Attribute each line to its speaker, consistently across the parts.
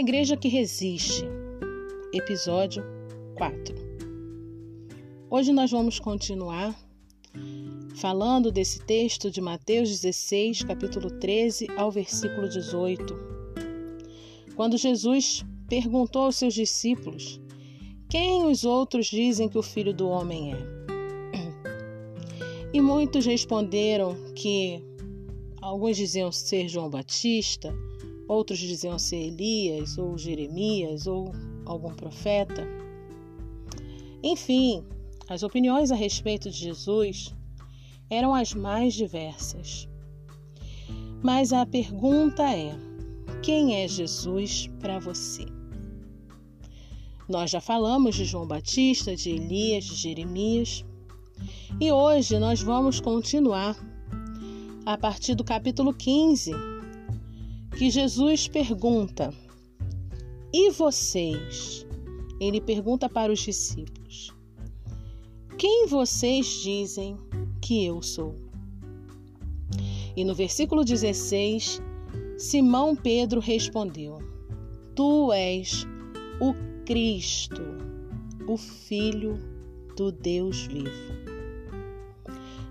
Speaker 1: Igreja que Resiste, episódio 4. Hoje nós vamos continuar falando desse texto de Mateus 16, capítulo 13 ao versículo 18. Quando Jesus perguntou aos seus discípulos: Quem os outros dizem que o filho do homem é? E muitos responderam que alguns diziam ser João Batista, outros diziam ser Elias ou Jeremias ou algum profeta. Enfim, as opiniões a respeito de Jesus eram as mais diversas. Mas a pergunta é: quem é Jesus para você? Nós já falamos de João Batista, de Elias, de Jeremias, e hoje nós vamos continuar a partir do capítulo 15, que Jesus pergunta: E vocês? Ele pergunta para os discípulos: Quem vocês dizem que eu sou? E no versículo 16, Simão Pedro respondeu: Tu és o Cristo, o Filho do Deus vivo.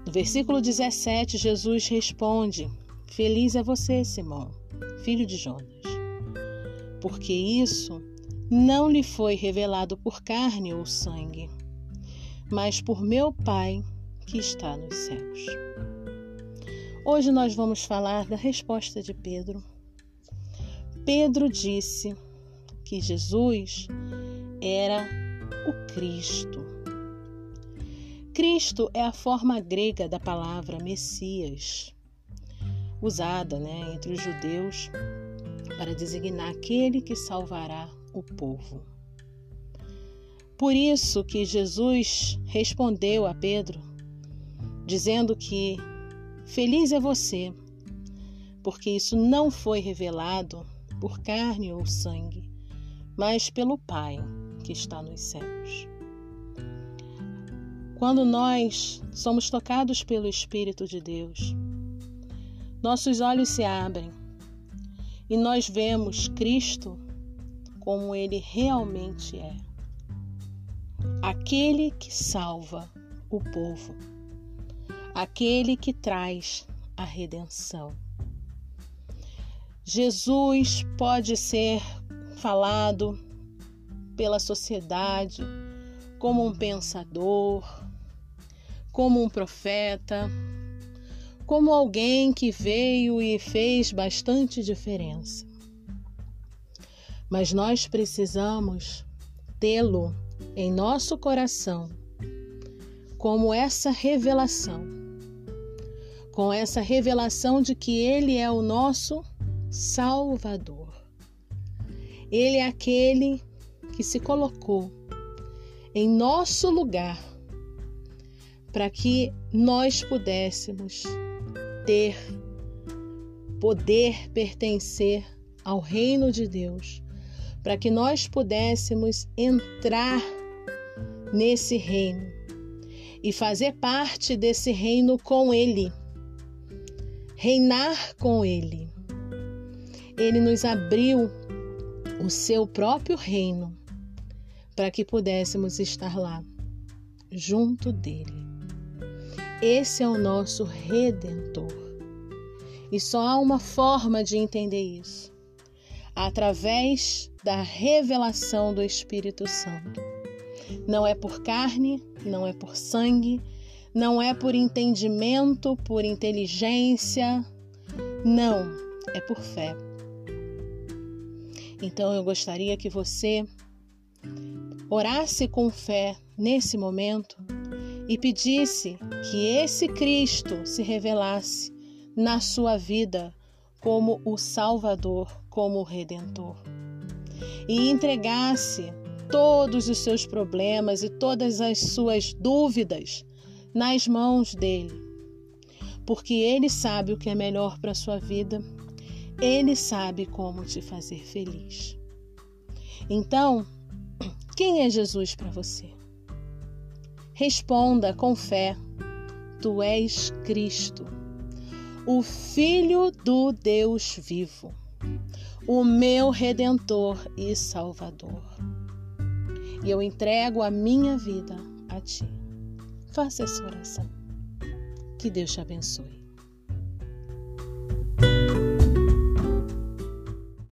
Speaker 1: No versículo 17, Jesus responde: Feliz é você, Simão, filho de Jonas, porque isso não lhe foi revelado por carne ou sangue, mas por meu Pai que está nos céus. Hoje nós vamos falar da resposta de Pedro. Pedro disse que Jesus era o Cristo, Cristo é a forma grega da palavra Messias, usada né, entre os judeus para designar aquele que salvará o povo. Por isso que Jesus respondeu a Pedro, dizendo que feliz é você, porque isso não foi revelado por carne ou sangue, mas pelo Pai que está nos céus. Quando nós somos tocados pelo Espírito de Deus, nossos olhos se abrem e nós vemos Cristo como ele realmente é aquele que salva o povo, aquele que traz a redenção. Jesus pode ser falado pela sociedade como um pensador, como um profeta, como alguém que veio e fez bastante diferença. Mas nós precisamos tê-lo em nosso coração como essa revelação, com essa revelação de que Ele é o nosso Salvador. Ele é aquele que se colocou em nosso lugar para que nós pudéssemos ter poder pertencer ao reino de Deus, para que nós pudéssemos entrar nesse reino e fazer parte desse reino com Ele, reinar com Ele. Ele nos abriu o seu próprio reino para que pudéssemos estar lá, junto dele. Esse é o nosso redentor. E só há uma forma de entender isso: através da revelação do Espírito Santo. Não é por carne, não é por sangue, não é por entendimento, por inteligência. Não, é por fé. Então eu gostaria que você orasse com fé nesse momento e pedisse que esse Cristo se revelasse na sua vida como o Salvador, como o Redentor. E entregasse todos os seus problemas e todas as suas dúvidas nas mãos dele. Porque ele sabe o que é melhor para a sua vida, ele sabe como te fazer feliz. Então, quem é Jesus para você? Responda com fé: Tu és Cristo, o Filho do Deus vivo, o meu redentor e salvador. E eu entrego a minha vida a ti. Faça essa oração. Que Deus te abençoe.